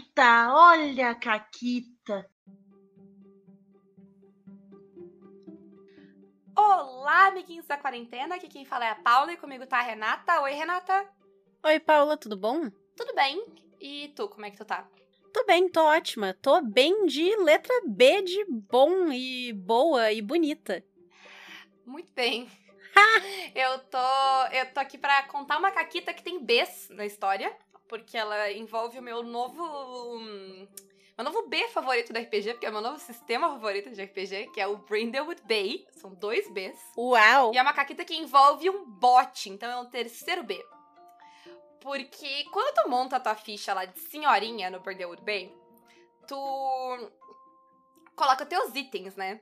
Caquita, olha a Caquita. Olá, amiguinhos da quarentena. Aqui quem fala é a Paula e comigo tá a Renata. Oi, Renata. Oi, Paula, tudo bom? Tudo bem? E tu, como é que tu tá? Tô bem, tô ótima. Tô bem de letra B de bom e boa e bonita. Muito bem. eu tô eu tô aqui para contar uma caquita que tem Bs na história, porque ela envolve o meu novo meu novo B favorito do RPG, porque é o meu novo sistema favorito de RPG, que é o Brindlewood Bay. São dois Bs. Uau! E é uma caquita que envolve um bot, então é um terceiro B. Porque quando tu monta a tua ficha lá de senhorinha no Brindlewood Bay, tu coloca teus itens, né?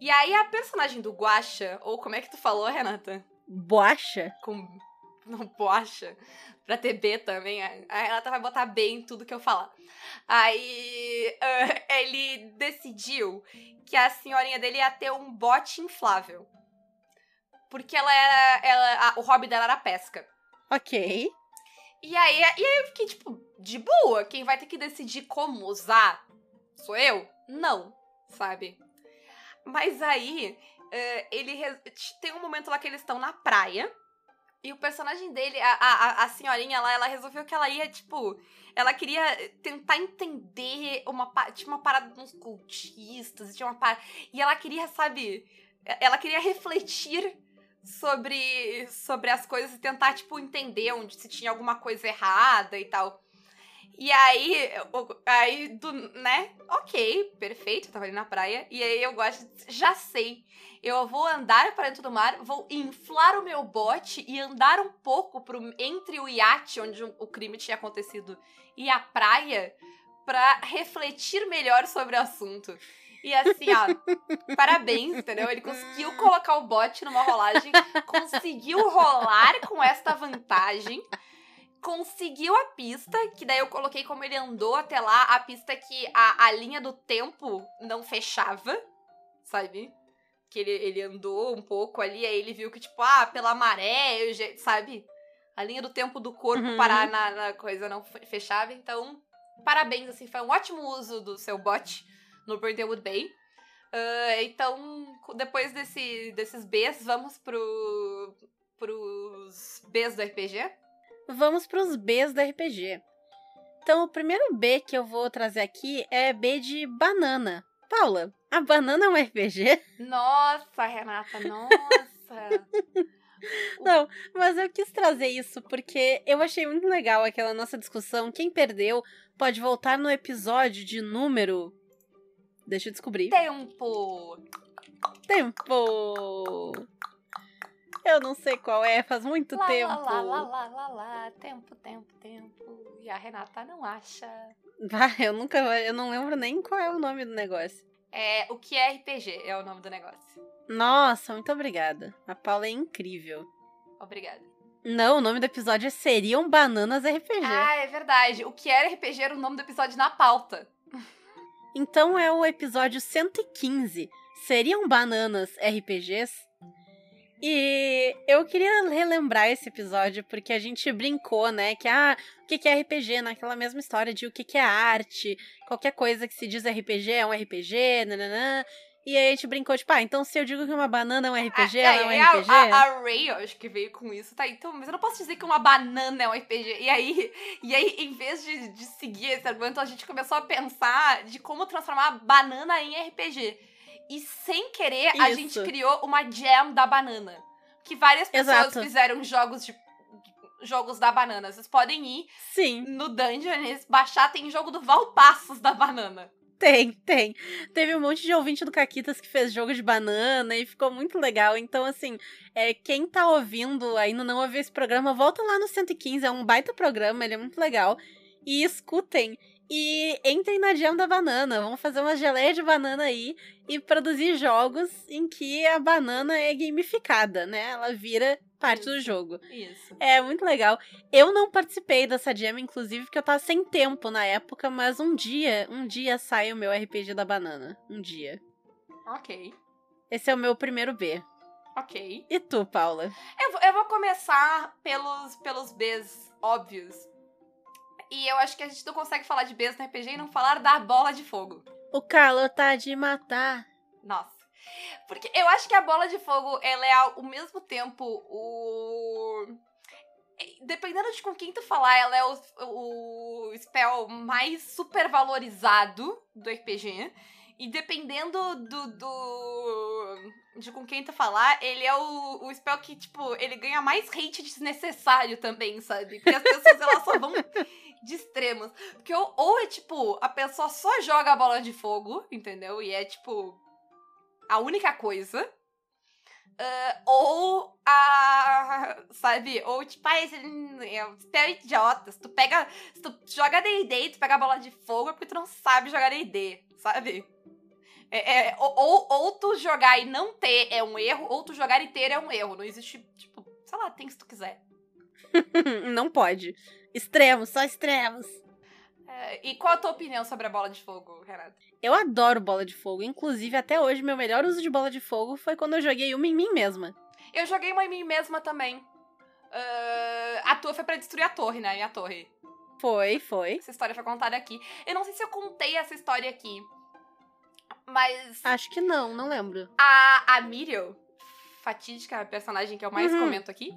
E aí a personagem do Guacha, ou como é que tu falou, Renata? Boacha? Com. Não, Boacha. Pra ter B também. A Renata vai botar B em tudo que eu falar. Aí uh, ele decidiu que a senhorinha dele ia ter um bote inflável. Porque ela era. Ela, a, o hobby dela era pesca. Ok. E aí, e aí eu fiquei, tipo, de boa. Quem vai ter que decidir como usar sou eu? Não, sabe? Mas aí, uh, ele tem um momento lá que eles estão na praia. E o personagem dele, a, a, a senhorinha lá, ela resolveu que ela ia, tipo. Ela queria tentar entender uma, tipo, uma parada dos cultistas. Tinha uma parada, e ela queria, sabe. Ela queria refletir sobre, sobre as coisas e tentar, tipo, entender onde se tinha alguma coisa errada e tal. E aí, aí, do, né? Ok, perfeito, eu tava ali na praia. E aí eu gosto, já sei. Eu vou andar para dentro do mar, vou inflar o meu bote e andar um pouco pro, entre o iate onde o crime tinha acontecido e a praia para refletir melhor sobre o assunto. E assim, ó, parabéns, entendeu? Ele conseguiu colocar o bote numa rolagem, conseguiu rolar com esta vantagem conseguiu a pista, que daí eu coloquei como ele andou até lá, a pista que a, a linha do tempo não fechava, sabe? Que ele, ele andou um pouco ali, aí ele viu que, tipo, ah, pela maré, eu, sabe? A linha do tempo do corpo uhum. parar na, na, coisa não fechava. Então, parabéns, assim, foi um ótimo uso do seu bot no Brindlewood Bay. Uh, então, depois desse, desses Bs, vamos pro, pros Bs do RPG vamos para os Bs do RPG. Então, o primeiro B que eu vou trazer aqui é B de banana. Paula, a banana é um RPG? Nossa, Renata, nossa! Não, mas eu quis trazer isso porque eu achei muito legal aquela nossa discussão. Quem perdeu pode voltar no episódio de número. Deixa eu descobrir. Tempo! Tempo! Eu não sei qual é, faz muito lá, tempo. Lá, lá, lá, lá, lá, tempo, tempo, tempo. E a Renata não acha. Ah, eu nunca, eu não lembro nem qual é o nome do negócio. É, o que é RPG é o nome do negócio. Nossa, muito obrigada. A Paula é incrível. Obrigada. Não, o nome do episódio Seriam Bananas RPG. Ah, é verdade. O que era RPG era o nome do episódio na pauta. Então é o episódio 115. Seriam Bananas RPGs? E eu queria relembrar esse episódio porque a gente brincou, né? Que ah, o que é RPG? Naquela mesma história de o que é arte, qualquer coisa que se diz RPG é um RPG, nananã. E aí a gente brincou, tipo, ah, então se eu digo que uma banana é um RPG, ah, é, é um RPG? A, a, a Ray, eu acho que veio com isso, tá? Então, mas eu não posso dizer que uma banana é um RPG. E aí, e aí em vez de, de seguir esse argumento, a gente começou a pensar de como transformar banana em RPG. E sem querer, Isso. a gente criou uma jam da banana. Que várias pessoas Exato. fizeram jogos de jogos da banana. Vocês podem ir Sim. no Dungeons, baixar, tem jogo do Valpassos da banana. Tem, tem. Teve um monte de ouvinte do Caquitas que fez jogo de banana e ficou muito legal. Então, assim, é, quem tá ouvindo, ainda não ouviu esse programa, volta lá no 115, é um baita programa, ele é muito legal. E escutem. E entrem na Jam da Banana. Vamos fazer uma geleia de banana aí e produzir jogos em que a banana é gamificada, né? Ela vira parte Isso. do jogo. Isso. É muito legal. Eu não participei dessa jam, inclusive, porque eu tava sem tempo na época, mas um dia, um dia sai o meu RPG da banana. Um dia. Ok. Esse é o meu primeiro B. Ok. E tu, Paula? Eu, eu vou começar pelos, pelos Bs óbvios. E eu acho que a gente não consegue falar de besta no RPG e não falar da bola de fogo. O calor tá de matar. Nossa. Porque eu acho que a bola de fogo, ela é ao mesmo tempo o. Dependendo de com quem tu falar, ela é o, o spell mais super valorizado do RPG. E dependendo do, do. de com quem tu falar, ele é o, o spell que, tipo, ele ganha mais hate desnecessário também, sabe? Porque as pessoas elas só vão de extremos. Porque ou, ou é tipo, a pessoa só joga a bola de fogo, entendeu? E é tipo. a única coisa. Uh, ou a. Sabe? Ou tipo, ah, esse é um spell idiota. Se tu pega. Se tu joga DD tu pega a bola de fogo é porque tu não sabe jogar DD, sabe? É, é, ou, ou tu jogar e não ter é um erro, ou tu jogar e ter é um erro. Não existe, tipo, sei lá, tem se tu quiser. não pode. Extremos, só extremos. É, e qual a tua opinião sobre a bola de fogo, Renata? Eu adoro bola de fogo. Inclusive, até hoje, meu melhor uso de bola de fogo foi quando eu joguei uma em mim mesma. Eu joguei uma em mim mesma também. Uh, a tua foi pra destruir a torre, né? Minha torre. Foi, foi. Essa história foi contada aqui. Eu não sei se eu contei essa história aqui. Mas. Acho que não, não lembro. A, a Miriam, fatídica personagem que eu mais uhum. comento aqui.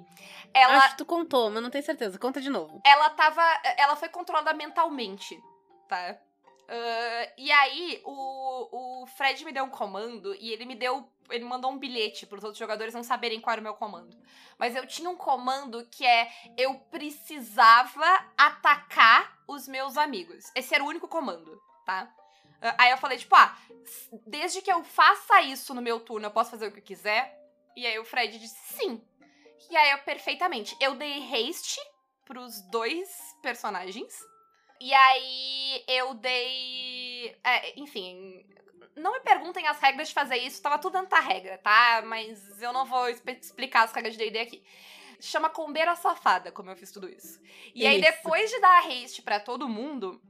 Ela. Acho que tu contou, mas não tenho certeza. Conta de novo. Ela tava. Ela foi controlada mentalmente, tá? Uh, e aí, o, o Fred me deu um comando e ele me deu. Ele mandou um bilhete para os outros jogadores não saberem qual era o meu comando. Mas eu tinha um comando que é: eu precisava atacar os meus amigos. Esse era o único comando, tá? Uh, aí eu falei, tipo, ah, desde que eu faça isso no meu turno, eu posso fazer o que eu quiser? E aí o Fred disse sim. E aí eu, perfeitamente, eu dei haste pros dois personagens. E aí eu dei. É, enfim, não me perguntem as regras de fazer isso, tava tudo dentro da regra, tá? Mas eu não vou explicar as regras de D&D aqui. Chama Combeira Safada, como eu fiz tudo isso. E isso. aí, depois de dar haste para todo mundo,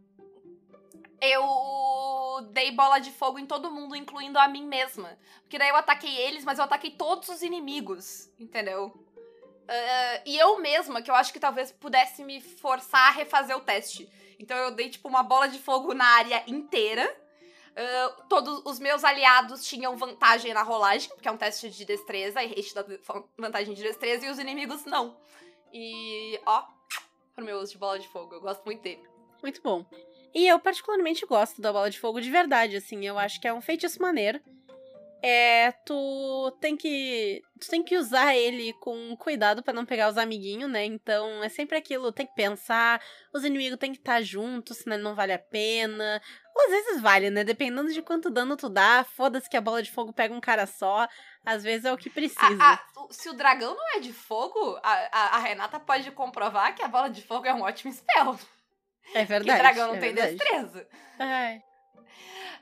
eu dei bola de fogo em todo mundo, incluindo a mim mesma. Porque daí eu ataquei eles, mas eu ataquei todos os inimigos, entendeu? Uh, e eu mesma, que eu acho que talvez pudesse me forçar a refazer o teste. Então eu dei, tipo, uma bola de fogo na área inteira. Uh, todos os meus aliados tinham vantagem na rolagem, porque é um teste de destreza, e haste da vantagem de destreza, e os inimigos não. E, ó, pro meu uso de bola de fogo, eu gosto muito dele. Muito bom. E eu particularmente gosto da bola de fogo de verdade, assim, eu acho que é um feitiço maneiro. É, tu tem que tu tem que usar ele com cuidado para não pegar os amiguinhos, né? Então é sempre aquilo, tem que pensar, os inimigos tem que estar tá juntos, senão não vale a pena. Ou às vezes vale, né? Dependendo de quanto dano tu dá, foda-se que a bola de fogo pega um cara só, às vezes é o que precisa. A, a, se o dragão não é de fogo, a, a Renata pode comprovar que a bola de fogo é um ótimo spell. É verdade. Que dragão não é tem verdade. destreza. É.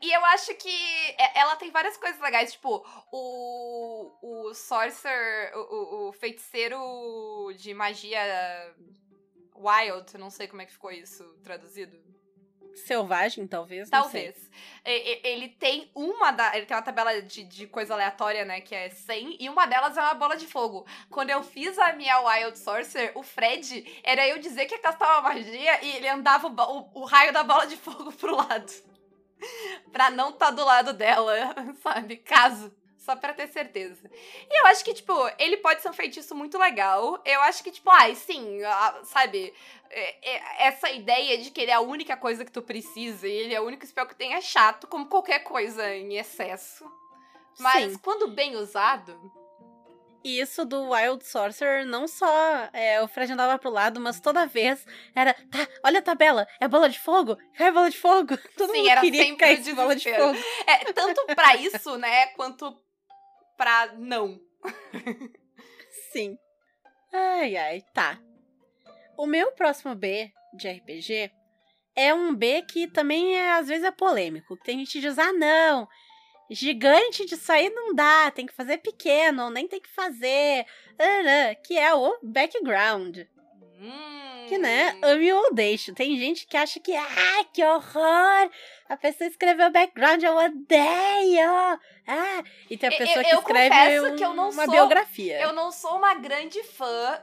E eu acho que ela tem várias coisas legais, tipo, o, o Sorcerer, o, o feiticeiro de magia wild, não sei como é que ficou isso traduzido. Selvagem, talvez. Talvez. Ele tem uma da. Ele tem uma tabela de, de coisa aleatória, né? Que é 100. E uma delas é uma bola de fogo. Quando eu fiz a minha Wild Sorcerer, o Fred era eu dizer que ia castar uma magia e ele andava o, o, raio da bola de fogo pro lado. pra não estar tá do lado dela, sabe? Caso só pra ter certeza. E eu acho que, tipo, ele pode ser um feitiço muito legal. Eu acho que, tipo, ai, sim, sabe? É, é, essa ideia de que ele é a única coisa que tu precisa e ele é o único spell que tem é chato, como qualquer coisa em excesso. Mas sim. quando bem usado. E isso do Wild Sorcerer, não só é, o Fred andava pro lado, mas toda vez era, tá, olha a tabela, é bola de fogo, é bola de fogo. Todo Sim, mundo era queria sempre cair de bola de fogo. É, tanto pra isso, né, quanto pra não. Sim. Ai, ai, tá. O meu próximo B de RPG é um B que também é, às vezes é polêmico. Tem gente que diz, ah, não, gigante disso aí não dá, tem que fazer pequeno, ou nem tem que fazer. Que é o background. Hum. Que, né, ame ou deixo. Tem gente que acha que, ah, que horror! A pessoa escreveu background, eu odeio! Ah, e tem a pessoa eu, que eu escreve um, que eu não uma sou, biografia. Eu não sou uma grande fã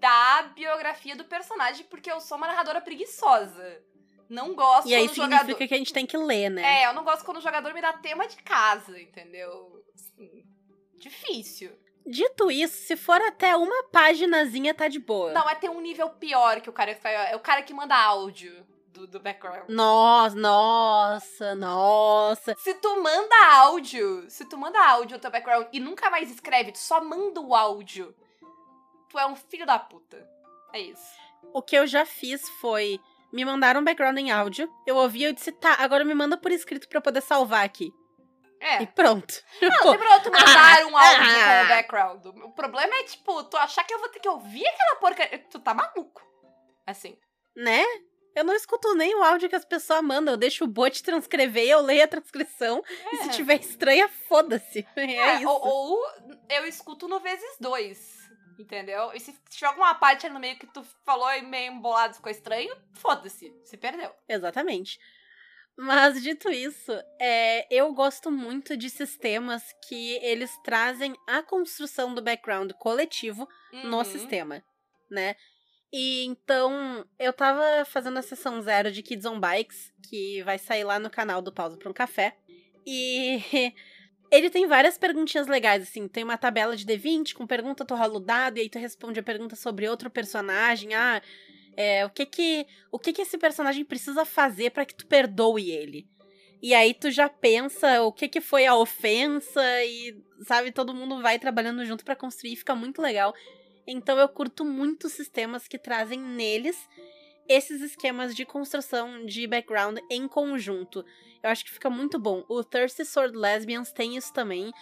da biografia do personagem, porque eu sou uma narradora preguiçosa. Não gosto E aí quando significa jogador. que a gente tem que ler, né? É, eu não gosto quando o jogador me dá tema de casa, entendeu? Assim, difícil. Dito isso, se for até uma paginazinha, tá de boa. Não, mas tem um nível pior que o cara que faz. É o cara que manda áudio do, do background. Nossa, nossa, nossa. Se tu manda áudio, se tu manda áudio no teu background e nunca mais escreve, tu só manda o áudio, tu é um filho da puta. É isso. O que eu já fiz foi. Me mandaram um background em áudio, eu ouvi e eu disse, tá, agora me manda por escrito pra eu poder salvar aqui. É. E pronto. Não, não tem problema tu mandar um áudio ah. com o background. O problema é, tipo, tu achar que eu vou ter que ouvir aquela porcaria. Tu tá maluco. Assim. Né? Eu não escuto nem o áudio que as pessoas mandam. Eu deixo o bot transcrever eu leio a transcrição. E se É. tiver estranha, foda-se. É, É, isso. Ou, ou eu escuto no vezes dois. Entendeu? E se tiver alguma parte aí no meio que tu falou e meio embolado ficou estranho, foda-se. Se perdeu. Exatamente. Mas dito isso, é, eu gosto muito de sistemas que eles trazem a construção do background coletivo no Uhum. sistema, né? E então, eu tava fazendo a sessão zero de Kids on Bikes, que vai sair lá no canal do Pausa para um Café. E ele tem várias perguntinhas legais, assim. Tem uma tabela de D20 com pergunta, tu rola o dado, e aí tu responde a pergunta sobre outro personagem. Ah, é, o que que, o que que esse personagem precisa fazer para que tu perdoe ele? E aí tu já pensa o que que foi a ofensa e, sabe, todo mundo vai trabalhando junto para construir, fica muito legal. Então eu curto muito sistemas que trazem neles esses esquemas de construção de background em conjunto. Eu acho que fica muito bom. O Thirsty Sword Lesbians tem isso também.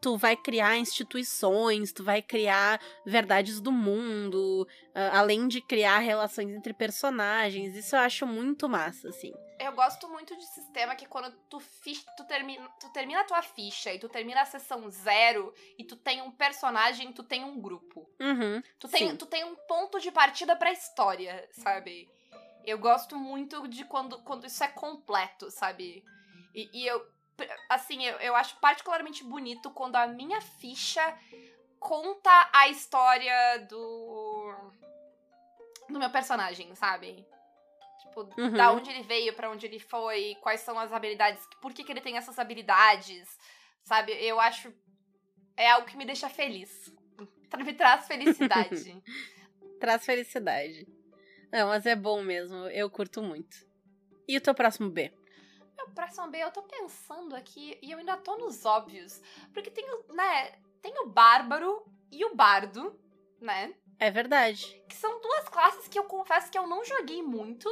Tu vai criar instituições, tu vai criar verdades do mundo, ah, além de criar relações entre personagens. Isso eu acho muito massa, assim. Eu gosto muito de sistema que quando tu, fi- tu, termina, tu termina a tua ficha e tu termina a sessão zero e tu tem um personagem, tu tem um grupo. Uhum. Tu tem, Sim. tu tem um ponto de partida pra história, sabe? Eu gosto muito de quando, quando isso é completo, sabe? E, e eu, assim, eu, eu acho particularmente bonito quando a minha ficha conta a história do. do meu personagem, sabe? Tipo, Uhum. da onde ele veio, pra onde ele foi, quais são as habilidades, por que, que ele tem essas habilidades, sabe? Eu acho. É algo que me deixa feliz. Me traz felicidade. Traz felicidade. Não, mas é bom mesmo. Eu curto muito. E o teu próximo B? Próximo B, eu tô pensando aqui, e eu ainda tô nos óbvios. Porque tem o, né, tem o Bárbaro e o Bardo, né? É verdade. Que são duas classes que eu confesso que eu não joguei muito.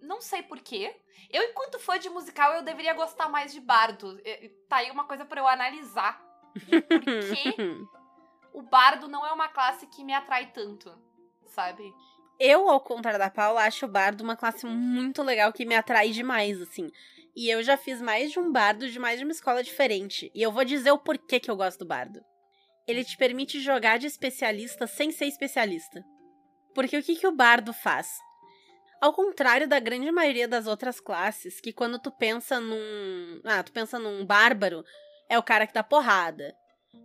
Não sei porquê. Eu, enquanto fã de musical, eu deveria gostar mais de Bardo. Tá aí uma coisa pra eu analisar. De por que o Bardo não é uma classe que me atrai tanto, sabe? Eu, ao contrário da Paula, acho o bardo uma classe muito legal que me atrai demais, assim. E eu já fiz mais de um bardo de mais de uma escola diferente. E eu vou dizer o porquê que eu gosto do bardo. Ele te permite jogar de especialista sem ser especialista. Porque o que, que o bardo faz? Ao contrário da grande maioria das outras classes, que quando tu pensa num. Ah, tu pensa num bárbaro, é o cara que dá porrada.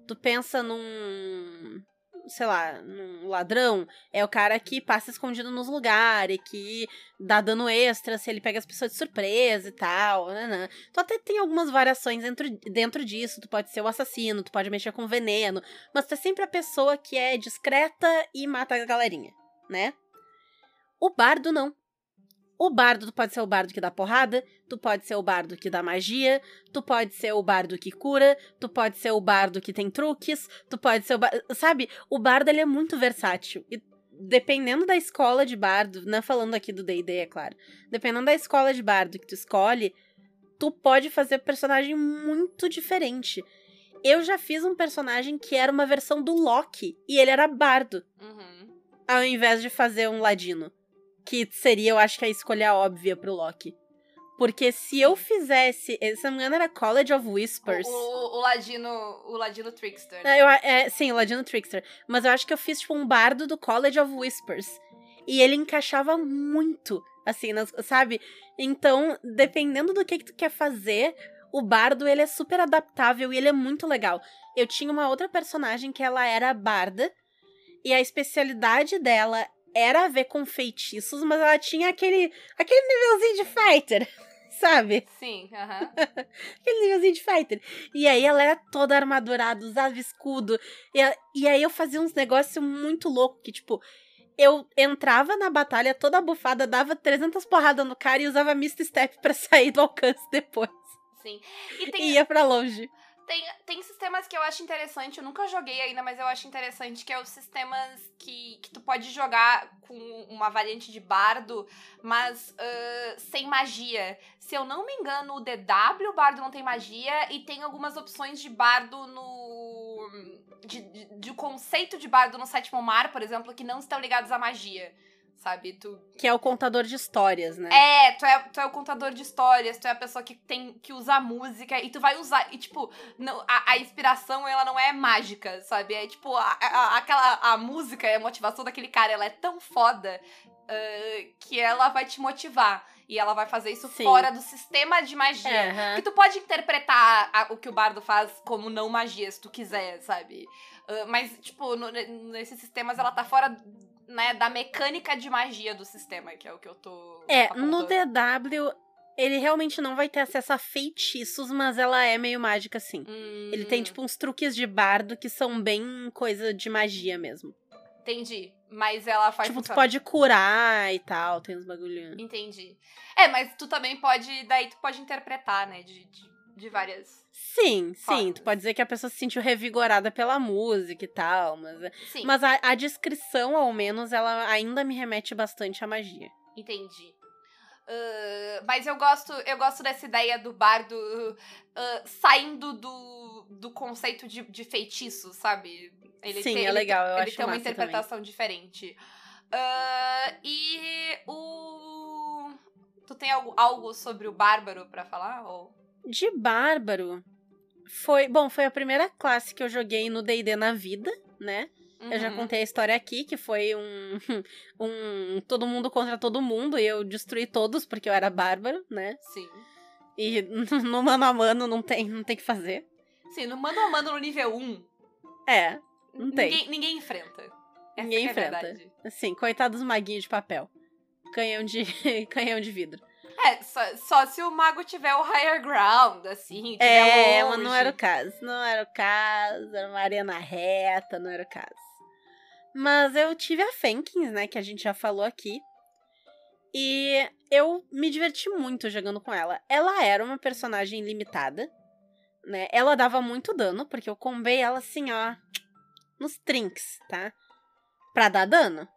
Tu pensa num. Sei lá, num ladrão, é o cara que passa escondido nos lugares, que dá dano extra se ele pega as pessoas de surpresa e tal. Né, né. Tu até tem algumas variações dentro, dentro disso. Tu pode ser o assassino, tu pode mexer com veneno, mas tu é sempre a pessoa que é discreta e mata a galerinha, né? O bardo não. O bardo, tu pode ser o bardo que dá porrada, tu pode ser o bardo que dá magia, tu pode ser o bardo que cura, tu pode ser o bardo que tem truques, tu pode ser o bardo. Sabe, o bardo ele é muito versátil. E dependendo da escola de bardo, não falando aqui do DD, é claro. Dependendo da escola de bardo que tu escolhe, tu pode fazer personagem muito diferente. Eu já fiz um personagem que era uma versão do Loki e ele era bardo, Uhum. ao invés de fazer um ladino. Que seria, eu acho que a escolha óbvia pro Loki. Porque se eu fizesse. Se não me engano, era College of Whispers. O, o, o Ladino, o Ladino Trickster. É, eu é, sim, o Ladino Trickster. Mas eu acho que eu fiz, tipo, um bardo do College of Whispers. E ele encaixava muito, assim, nas- sabe? Então, dependendo do que, que tu quer fazer, o bardo, ele é super adaptável e ele é muito legal. Eu tinha uma outra personagem que ela era barda. E a especialidade dela era ver com feitiços, mas ela tinha aquele, aquele nívelzinho de fighter, sabe? Sim, aham. Aquele nívelzinho de fighter. E aí ela era toda armadurada, usava escudo. E, ela- e aí eu fazia uns negócios muito loucos, que tipo... Eu entrava na batalha toda bufada, dava 300 porradas no cara e usava Mist Step pra sair do alcance depois. Sim. E tem, E ia pra longe. Tem, tem sistemas que eu acho interessante, eu nunca joguei ainda, mas eu acho interessante, que é os sistemas que, que tu pode jogar com uma variante de bardo, mas ah, sem magia. Se eu não me engano, o DW bardo não tem magia, e tem algumas opções de bardo no. De, de, de conceito de bardo no sétimo mar, por exemplo, que não estão ligados à magia. Sabe? Tu, Que é o contador de histórias, né? é, tu é, tu é o contador de histórias, tu é a pessoa que tem que usar música e tu vai usar. E, tipo, não, a, a inspiração, ela não é mágica, sabe? É tipo, a, a- aquela a música e a motivação daquele cara, ela é tão foda ah, que ela vai te motivar. E ela vai fazer isso Sim. fora do sistema de magia. Aham. Que tu pode interpretar a- o que o bardo faz como não magia, se tu quiser, sabe? Ah, mas, tipo, no- nesses sistemas ela tá fora, né, da mecânica de magia do sistema, que é o que eu tô. É, apontando. no DW, ele realmente não vai ter acesso a feitiços, mas ela é meio mágica, sim. Ele tem, Hum, tipo, uns truques de bardo que são bem coisa de magia mesmo. Entendi. Mas ela faz. tipo, tu funcionar. pode curar e tal, tem uns bagulho. Entendi. É, mas tu também pode. Daí tu pode interpretar, né? De, de, de várias. Sim, sim, Formas. tu pode dizer que a pessoa se sentiu revigorada pela música e tal, mas, Sim, mas a, a descrição, ao menos, ela ainda me remete bastante à magia. entendi. Ah, mas eu gosto, eu gosto dessa ideia do bardo ah, saindo do, do conceito de, de feitiço, sabe? Ele Sim, tem- é ele legal, tem- eu ele acho tem uma massa também. interpretação diferente. Ah, e o. Tu tem algo, algo sobre o bárbaro pra falar? Ou... De bárbaro, foi. Bom, foi a primeira classe que eu joguei no DD na vida, né? Eu já Uhum. contei a história aqui, que foi um, um todo mundo contra todo mundo, e eu destruí todos porque eu era bárbaro, né? Sim. E no mano a mano não tem, não tem o que fazer. Sim, no mano a mano no nível 1, É, Não tem. ninguém, ninguém enfrenta. Essa Ninguém é enfrenta. verdade. assim, coitados maguinhos de papel. Canhão de, canhão de vidro. É, só, só se o mago tiver o higher ground, assim, tiver É, longe. mas não era o caso. Não era o caso, era uma arena reta, não era o caso. Mas eu tive a Fenkins, né, que a gente já falou aqui. E eu me diverti muito jogando com ela. Ela era uma personagem limitada, né? Ela dava muito dano, porque eu combei ela assim, ó, nos trinks, tá? Pra dar dano.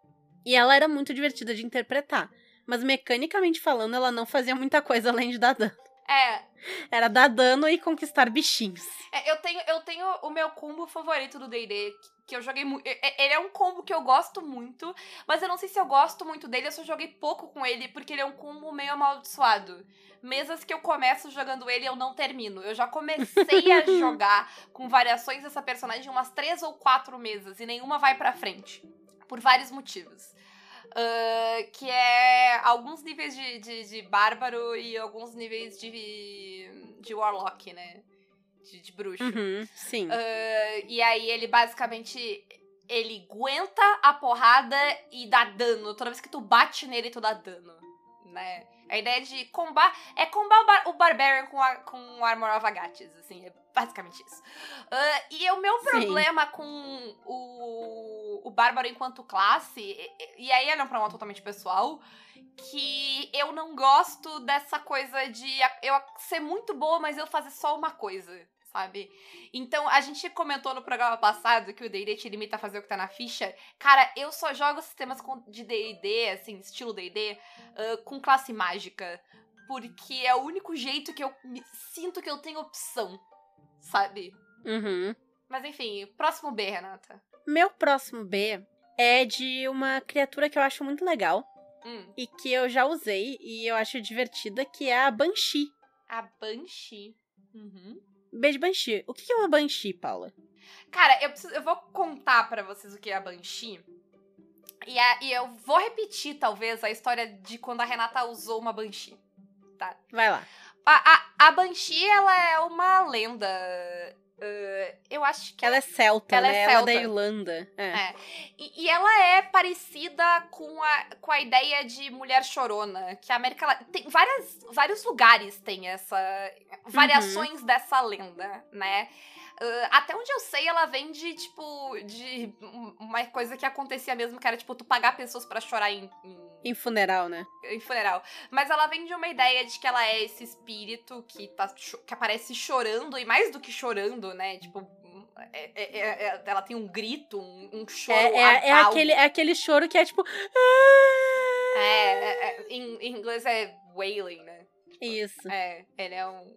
E ela era muito divertida de interpretar. Mas mecanicamente falando, ela não fazia muita coisa além de dar dano. É, Era dar dano e conquistar bichinhos. é, eu tenho, eu tenho o meu combo favorito do D&D, que- eu joguei muito. Ele é um combo que eu gosto muito, mas eu não sei se eu gosto muito dele, eu só joguei pouco com ele, porque ele é um combo meio amaldiçoado. Mesas que eu começo jogando ele, eu não termino. Eu já comecei a jogar com variações dessa personagem umas três ou quatro mesas, e nenhuma vai pra frente. Por vários motivos. Ah, que é alguns níveis de, de, de bárbaro e alguns níveis de, de warlock, né? De, de bruxo. Uhum, sim. Ah, e aí ele basicamente. Ele aguenta a porrada e dá dano. Toda vez que tu bate nele, tu dá dano. Né? A ideia de combar. É combar o, bar, o Barbarian com, a, com o Armor of Agates, assim. É basicamente isso. Ah, e o meu Sim. problema com o, o Bárbaro enquanto classe. E, e aí é um problema totalmente pessoal. Que eu não gosto dessa coisa de eu ser muito boa, mas eu fazer só uma coisa, sabe? Então, a gente comentou no programa passado que o D&D te limita a fazer o que tá na ficha. Cara, eu só jogo sistemas de D&D, assim, estilo D&D, ah, com classe mágica. Porque é o único jeito que eu sinto que eu tenho opção, sabe? Uhum. Mas enfim, próximo B, Renata. Meu próximo B é de uma criatura que eu acho muito legal Hum, e que eu já usei e eu acho divertida, que é a Banshee. a Banshee. Uhum. B de Banshee. O que é uma Banshee, Paula? Cara, eu, preciso, eu vou contar pra vocês o que é a Banshee. E, a- e eu vou repetir, talvez, a história de quando a Renata usou uma Banshee. Vai lá. A, a, a Banshee, ela é uma lenda Uh, eu acho que. Ela é celta, Ela é né? Ela é da celta. Irlanda. É. É. E, e ela é parecida com a, com a ideia de mulher chorona, que a América Latina. Tem várias, vários lugares tem essa. variações dessa lenda, né? Uh, até onde eu sei, ela vem de, tipo, de um- uma coisa que acontecia mesmo, que era, tipo, tu pagar pessoas pra chorar em- em Em funeral, né? em funeral. Mas ela vem de uma ideia de que ela é esse espírito que, tá, que aparece chorando, e mais do que chorando, né? Tipo, é- é- é- é- ela tem um grito, um, um choro. É, é, é aquele, é aquele choro que é tipo. É, é- é- em, em inglês é wailing, né? Isso. É, ele é um-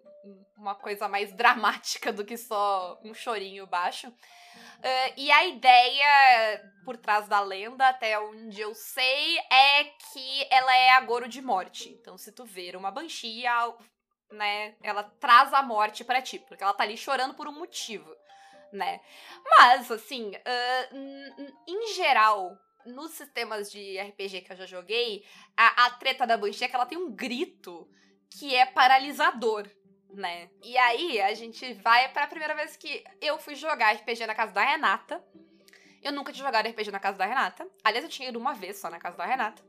uma coisa mais dramática do que só um chorinho baixo. Eh, e a ideia por trás da lenda, até onde eu sei, é que ela é a Goro de morte. Então, se tu ver uma Banshee, né, ela traz a morte pra ti, porque ela tá ali chorando por um motivo, né? Mas, assim, n- em geral, nos sistemas de RPG que eu já joguei, a, a treta da Banshee é que ela tem um grito que é paralisador, né? E aí a gente vai pra primeira vez que eu fui jogar RPG na casa da Renata. Eu nunca tinha jogado RPG na casa da Renata. Aliás, eu tinha ido uma vez só na casa da Renata.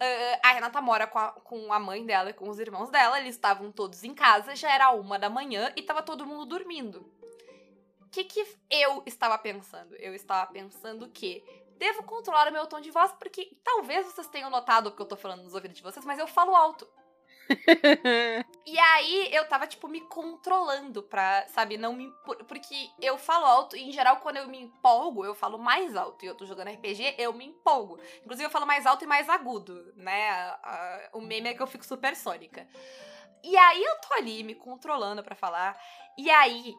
Ah, a Renata mora com a, com a mãe dela e com os irmãos dela. Eles estavam todos em casa, já era uma da manhã e tava todo mundo dormindo. O que, que eu estava pensando? Eu estava pensando que devo controlar o meu tom de voz, porque talvez vocês tenham notado o que eu tô falando nos ouvidos de vocês, mas eu falo alto. E aí eu tava, tipo, me controlando pra, sabe, não me. por- Porque eu falo alto e, em geral, quando eu me empolgo, eu falo mais alto. E eu tô jogando RPG, eu me empolgo. Inclusive, eu falo mais alto e mais agudo, né? O meme é que eu fico supersônica. E aí eu tô ali me controlando pra falar. E aí,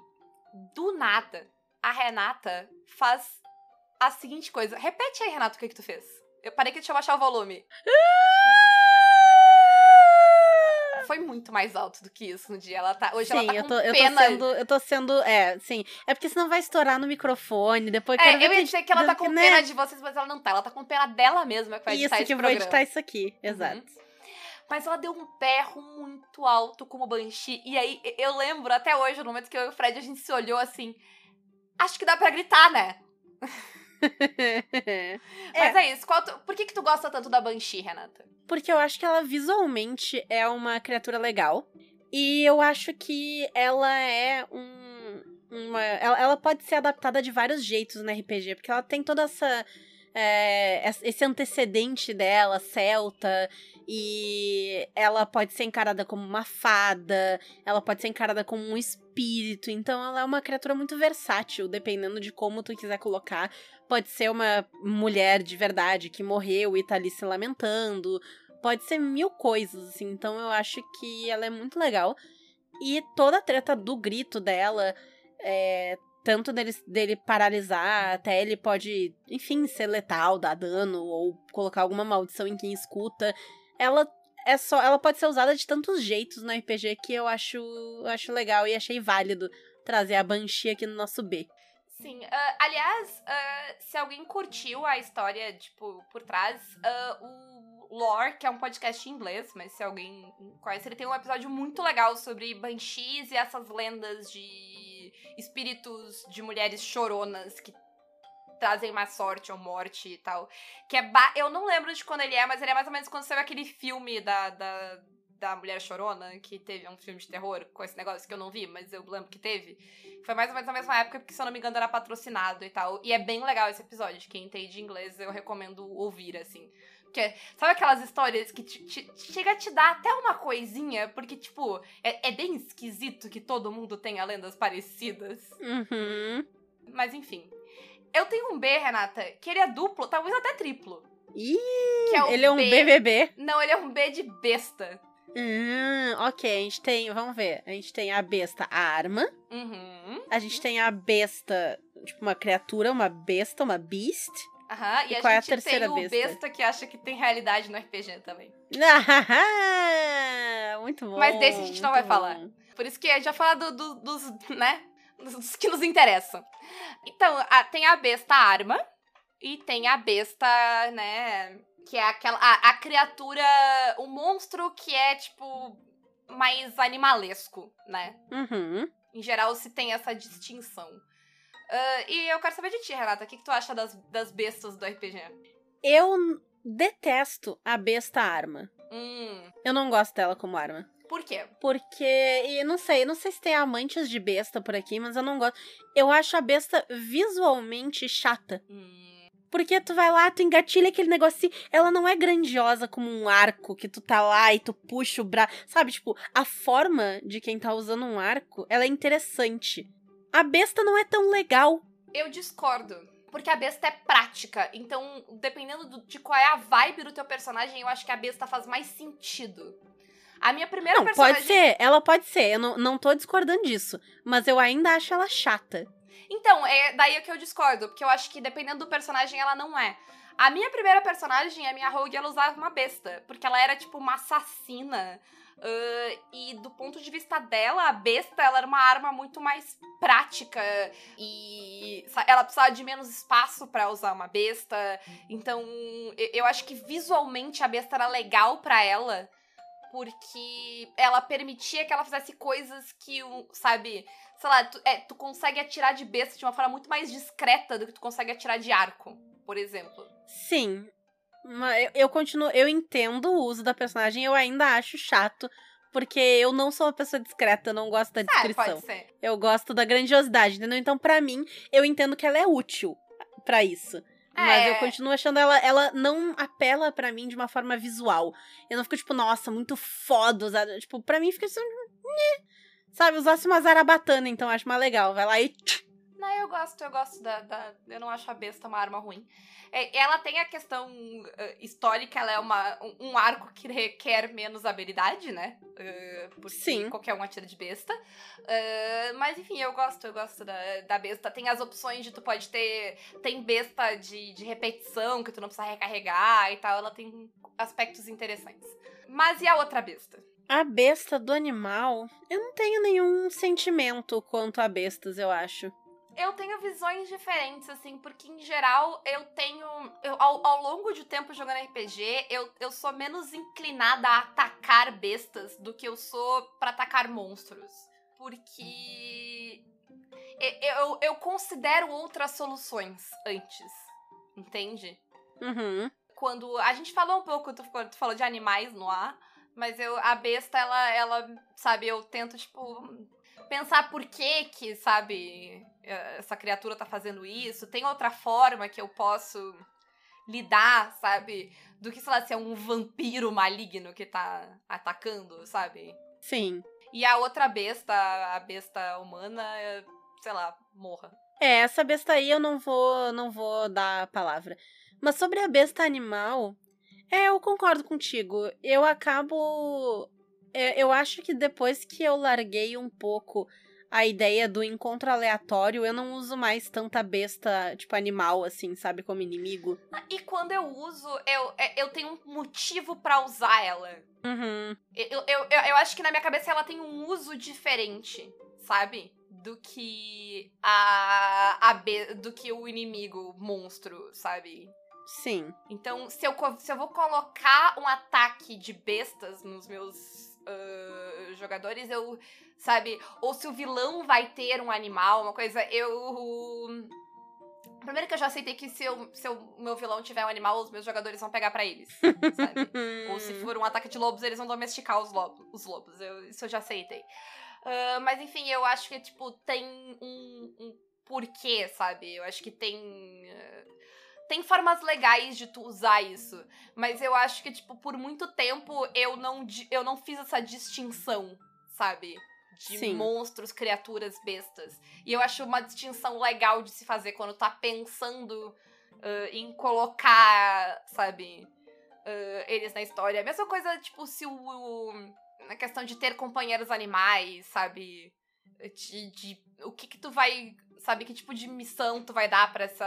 do nada, a Renata faz a seguinte coisa. Repete aí, Renato, o que, que tu fez. Eu parei que deixa eu baixar o volume. Foi muito mais alto do que isso no dia. Ela tá, hoje ela Sim, tá eu com tô, eu tô pena. sendo. Eu tô sendo. É, sim. É porque senão vai estourar no microfone. Depois É, ver eu ia que- dizer que ela tá com né? pena de vocês, mas ela não tá. Ela tá com pena dela mesma que vai Isso editar que esse eu vou editar isso aqui. Exato. Uhum. Mas ela deu um berro muito alto como Banshee. E aí, eu lembro até hoje, no momento que eu e o Fred, a gente se olhou assim. Acho que dá pra gritar, né? Mas é isso. Tu- Por que que tu gosta tanto da Banshee, Renata? Porque eu acho que ela visualmente é uma criatura legal. E eu acho que ela é um. Uma, ela, ela pode ser adaptada de vários jeitos no RPG, porque ela tem toda essa. é, es- esse antecedente dela, celta, e ela pode ser encarada como uma fada, ela pode ser encarada como um espírito, então ela é uma criatura muito versátil, dependendo de como tu quiser colocar. Pode ser uma mulher de verdade que morreu e tá ali se lamentando, pode ser mil coisas, assim. Então eu acho que ela é muito legal. E toda a treta do grito dela, é, tanto dele, dele paralisar, até ele pode, enfim, ser letal, dar dano, ou colocar alguma maldição em quem escuta. Ela é só. Ela pode ser usada de tantos jeitos no RPG que eu acho, eu acho legal e achei válido trazer a Banshee aqui no nosso B. Sim. ah, aliás, ah, se alguém curtiu a história, tipo, por trás, ah, o Lore, que é um podcast em inglês, mas se alguém conhece, ele tem um episódio muito legal sobre banshees e essas lendas de espíritos de mulheres choronas que trazem má sorte ou morte e tal. Que é. ba- Eu não lembro de quando ele é, mas ele é mais ou menos quando saiu aquele filme da. da da Mulher Chorona, que teve um filme de terror com esse negócio que eu não vi, mas eu lembro que teve. Foi mais ou menos na mesma época, porque se eu não me engano era patrocinado e tal. E é bem legal esse episódio. Quem entende inglês, eu recomendo ouvir, assim. Porque, sabe aquelas histórias que te- te- chega a te dar até uma coisinha? Porque, tipo, é, é bem esquisito que todo mundo tenha lendas parecidas. Uhum. Mas enfim. Eu tenho um B, Renata, que ele é duplo, talvez até triplo. Ih, Que é ele é um B. BBB. Não, ele é um B de besta. Hum, ok, a gente tem, vamos ver, a gente tem a besta arma, Uhum. a gente tem a besta, tipo uma criatura, uma besta, uma beast. Aham, e, E a qual é a gente terceira tem o besta? besta que acha que tem realidade no RPG também. muito bom. Mas desse a gente não vai falar. bom. Por isso que a gente vai falar do- do- dos, né? Dos que nos interessam. Então, a- tem a besta arma e tem a besta, né? Que é aquela. A, a criatura. O monstro que é, tipo, mais animalesco, né? Uhum. em geral se tem essa distinção. Uh, e eu quero saber de ti, Renata, o que, que tu acha das, das bestas do RPG? Eu detesto a besta arma. Hum, Eu não gosto dela como arma. por quê? Porque, e não sei, não sei se tem amantes de besta por aqui, mas eu não gosto. Eu acho a besta visualmente chata. Hum, Porque tu vai lá, tu engatilha aquele negocinho. Ela não é grandiosa como um arco que tu tá lá e tu puxa o braço. Sabe, tipo, a forma de quem tá usando um arco, ela é interessante. A besta não é tão legal. eu discordo. Porque a besta é prática. Então, dependendo do- de qual é a vibe do teu personagem, eu acho que a besta faz mais sentido. A minha primeira Não, personagem. pode ser, ela pode ser. Eu não, não tô discordando disso. Mas eu ainda acho ela chata. Então, é daí que eu discordo, porque eu acho que dependendo do personagem, ela não é. A minha primeira personagem, a minha rogue, ela usava uma besta, porque ela era tipo uma assassina. ãh, e do ponto de vista dela, a besta ela era uma arma muito mais prática e ela precisava de menos espaço pra usar uma besta. Então, eu, acho que visualmente a besta era legal pra ela, porque ela permitia que ela fizesse coisas que, sabe, sei lá, tu, é, tu consegue atirar de besta de uma forma muito mais discreta do que tu consegue atirar de arco, por exemplo. Sim. Mas eu, eu continuo. Eu entendo o uso da personagem, eu ainda acho chato. Porque eu não sou uma pessoa discreta, eu não gosto da É, descrição. pode ser. Eu gosto da grandiosidade, entendeu? Então, pra mim, eu entendo que ela é útil pra isso. Mas É. eu continuo achando ela, ela não apela pra mim de uma forma visual. Eu não fico tipo, nossa, muito foda usada. Tipo, pra mim fica assim, "Nhê". Sabe, usasse uma zarabatana, então acho mais legal. Vai lá e. Não, eu gosto, eu gosto da, da- Eu não acho a besta uma arma ruim. É, ela tem a questão eh, histórica, ela é uma, um, um arco que requer menos habilidade, né? Eh, porque Sim. qualquer um atira de besta. Eh, mas enfim, eu gosto, eu gosto da, da besta. Tem as opções de tu pode ter. Tem besta de, de repetição, que tu não precisa recarregar e tal. Ela tem aspectos interessantes. Mas e a outra besta? A besta do animal, eu não tenho nenhum sentimento quanto a bestas, eu acho. Eu tenho visões diferentes, assim, porque em geral eu tenho. eu- ao, ao longo de tempo jogando RPG, eu, eu sou menos inclinada a atacar bestas do que eu sou pra atacar monstros. Porque. e- Eu, eu considero outras soluções antes. Entende? Uhum. quando a gente falou um pouco, tu, quando tu falou de animais no ar, mas eu a besta ela ela, sabe, eu tento tipo pensar por que que, sabe, eh, essa criatura tá fazendo isso, tem outra forma que eu posso lidar, sabe, do que sei lá, se é um vampiro maligno que tá atacando, sabe? Sim. E a outra besta, a besta humana, é, sei lá, morra. É, essa besta aí eu não vou, não vou dar a palavra. Mas sobre a besta animal, é, eu concordo contigo. Eu acabo. é, eu acho que depois que eu larguei um pouco a ideia do encontro aleatório, eu não uso mais tanta besta, tipo, animal, assim, sabe, como inimigo. E quando eu uso, eu, é, eu tenho um motivo pra usar ela. Uhum. Eu, eu, eu, eu acho que na minha cabeça ela tem um uso diferente, sabe? Do que a, a do que o inimigo monstro, sabe? Sim. Então, se eu, se eu vou colocar um ataque de bestas nos meus ah, jogadores, eu. Sabe? Ou se o vilão vai ter um animal, uma coisa, eu. Primeiro que eu já aceitei que se, eu, se o meu vilão tiver um animal, os meus jogadores vão pegar pra eles, sabe? Ou se for um ataque de lobos, eles vão domesticar os lobos. Os lobos. Eu- isso eu já aceitei. Ah, mas enfim, eu acho que, tipo, tem um, um porquê, sabe? Eu acho que tem. ah, tem formas legais de tu usar isso. Mas eu acho que, tipo, por muito tempo eu não, eu não fiz essa distinção, sabe? De Sim. monstros, criaturas, bestas. E eu acho uma distinção legal de se fazer quando tá pensando ah, em colocar, sabe? ah, eles na história. A mesma coisa, tipo, se o. o- na questão de ter companheiros animais, sabe? De, de- o que que tu vai. Sabe? Que tipo de missão tu vai dar pra essa.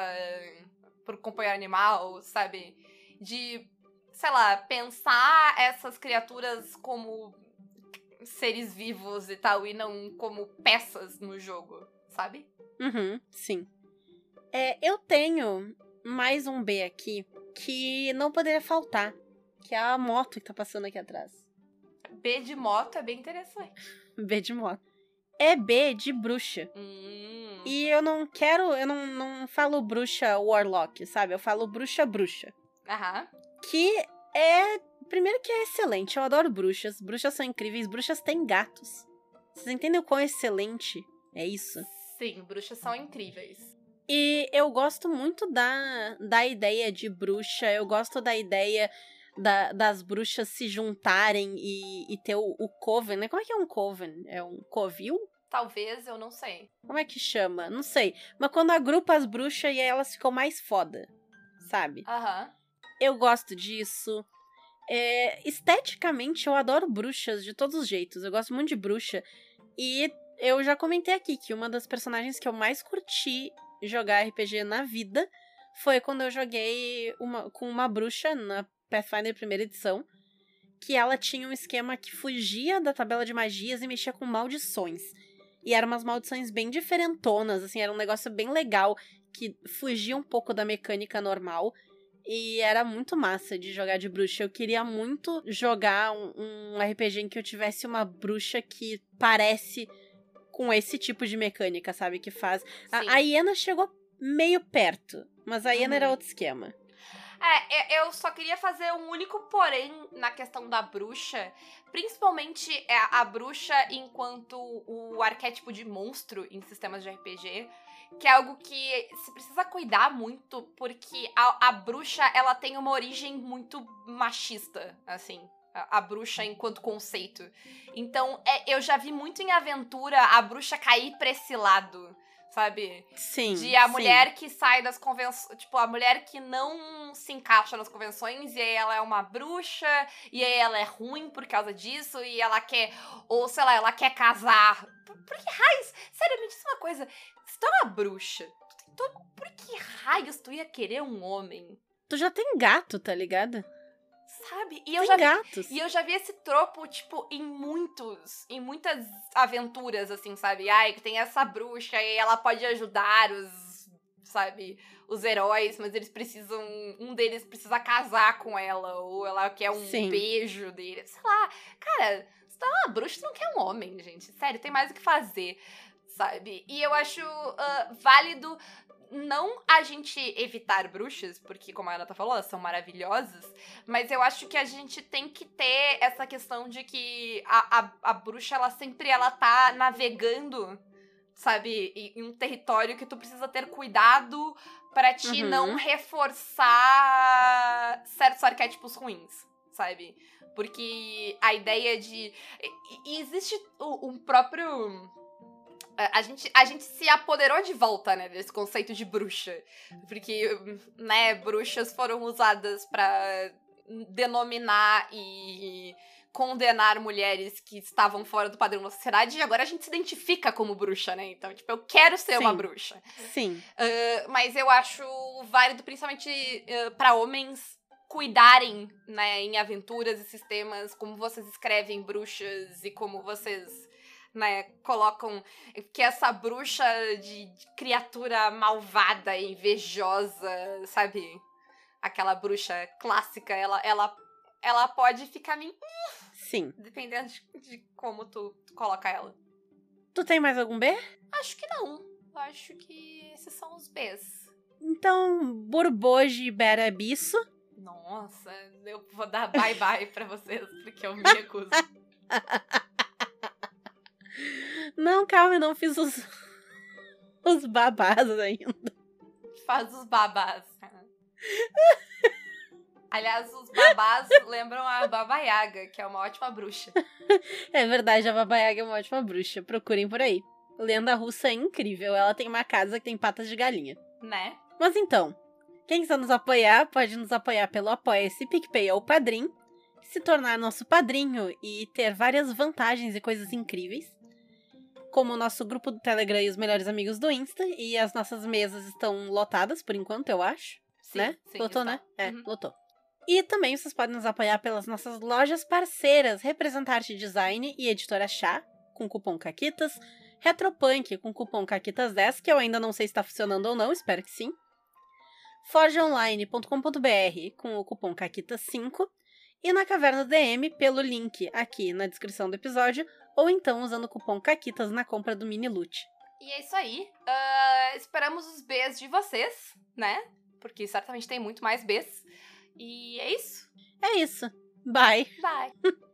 Pro companheiro animal, sabe? De. Sei lá, pensar essas criaturas como seres vivos e tal, e não como peças no jogo, sabe? Uhum, sim. É, eu tenho mais um B aqui que não poderia faltar. Que é a moto que tá passando aqui atrás. B de moto é bem interessante. B de moto. É B de bruxa. Hum. E eu não quero, eu não, não falo bruxa warlock, sabe? Eu falo bruxa bruxa. Aham. Que é. Primeiro que é excelente, eu adoro bruxas. Bruxas são incríveis, bruxas têm gatos. Vocês entendem o quão excelente é isso? Sim, bruxas são incríveis. E eu gosto muito da, da ideia de bruxa, eu gosto da ideia da- das bruxas se juntarem e, e ter o, o coven, né? Como é que é um coven? É um covil? Talvez, eu não sei. Como é que chama? Não sei. Mas quando agrupa as bruxas e elas ficam mais foda, sabe? Aham. Eu gosto disso. É, esteticamente, eu adoro bruxas de todos os jeitos. Eu gosto muito de bruxa. E eu já comentei aqui que uma das personagens que eu mais curti jogar RPG na vida foi quando eu joguei uma, com uma bruxa na Pathfinder primeira edição. Que ela tinha um esquema que fugia da tabela de magias e mexia com maldições. E eram umas maldições bem diferentonas, assim, era um negócio bem legal que fugia um pouco da mecânica normal. E era muito massa de jogar de bruxa. Eu queria muito jogar um, um RPG em que eu tivesse uma bruxa que parece com esse tipo de mecânica, sabe? Que faz. Sim. A, a Iena chegou meio perto, mas a Uhum. era outro esquema. É, eu- só queria fazer um único porém na questão da bruxa, principalmente é, a bruxa enquanto o arquétipo de monstro em sistemas de RPG, que é algo que se precisa cuidar muito, porque a, a bruxa ela tem uma origem muito machista, assim. A, a bruxa enquanto conceito. Então, é, eu já vi muito em aventura a bruxa cair pra esse lado, sabe? Sim. De a sim. mulher que sai das convenções. Tipo, a mulher que não se encaixa nas convenções e aí ela é uma bruxa, e aí ela é ruim por causa disso, e ela quer. Ou sei lá, ela quer casar. Por, por que raios? Sério, me diz uma coisa. Se tu é uma bruxa, tu tem todo. Por que raios tu ia querer um homem? Tu já tem gato, tá ligado? Sabe? E eu tem já vi gatos. e eu já vi esse tropo, tipo, em muitos, em muitas aventuras, assim, sabe? Ai, que tem essa bruxa e ela pode ajudar os, sabe, os heróis, mas eles precisam, um deles precisa casar com ela, ou ela quer um Sim. beijo dele, sei lá. Cara, tu é uma bruxa, tu não quer um homem, gente. Sério, tem mais o que fazer, sabe? E eu acho ah, válido não a gente evitar bruxas, porque, como a Ana tá falou, elas são maravilhosas, mas eu acho que a gente tem que ter essa questão de que a, a, a bruxa, ela sempre ela tá navegando, sabe, em, um território que tu precisa ter cuidado pra te Uhum. não reforçar certos arquétipos ruins, sabe? Porque a ideia de. e- existe um próprio. A gente, a gente se apoderou de volta, né, desse conceito de bruxa. Porque, né, bruxas foram usadas pra denominar e condenar mulheres que estavam fora do padrão da sociedade e agora a gente se identifica como bruxa, né? Então, tipo, eu quero ser uma Sim. bruxa. Sim. Uh, mas eu acho válido, principalmente uh, pra homens, cuidarem, né, em aventuras e sistemas, como vocês escrevem bruxas e como vocês, né, colocam que essa bruxa de, de criatura malvada e invejosa, sabe? Aquela bruxa clássica, ela, ela, ela pode ficar meio. Sim. dependendo de, de como tu, tu coloca ela. Tu tem mais algum B? Acho que não. Acho que esses são os Bs. Então, Borboge e Berabiço. Nossa, eu vou dar bye bye pra vocês, porque eu me recuso. Não, calma, eu não fiz os, os babás ainda. Faz os babás. Aliás, os babás lembram a Baba Yaga, que é uma ótima bruxa. É verdade, a Baba Yaga é uma ótima bruxa. Procurem por aí. Lenda russa é incrível. Ela tem uma casa que tem patas de galinha. Né? Mas então, quem quiser nos apoiar, pode nos apoiar pelo Apoia-se, PicPay ou Padrim, se tornar nosso padrinho e ter várias vantagens e coisas incríveis, como o nosso grupo do Telegram e os melhores amigos do Insta, e as nossas mesas estão lotadas por enquanto, eu acho, Sim, né? sim, lotou, está. né? É, Uhum. lotou. E também vocês podem nos apoiar pelas nossas lojas parceiras, Representarte Design e Editora Chá, com cupom CAQUITAS, Retropunk com cupom CAQUITAS10, que eu ainda não sei se está funcionando ou não, espero que sim. forgeonline.com.br com o cupom CAQUITAS5 e na Caverna DM pelo link aqui na descrição do episódio, ou então usando o cupom CAQUITAS na compra do mini loot. E é isso aí. Uh, esperamos os Bs de vocês, né? Porque certamente tem muito mais Bs. E é isso. É isso. Bye. Bye.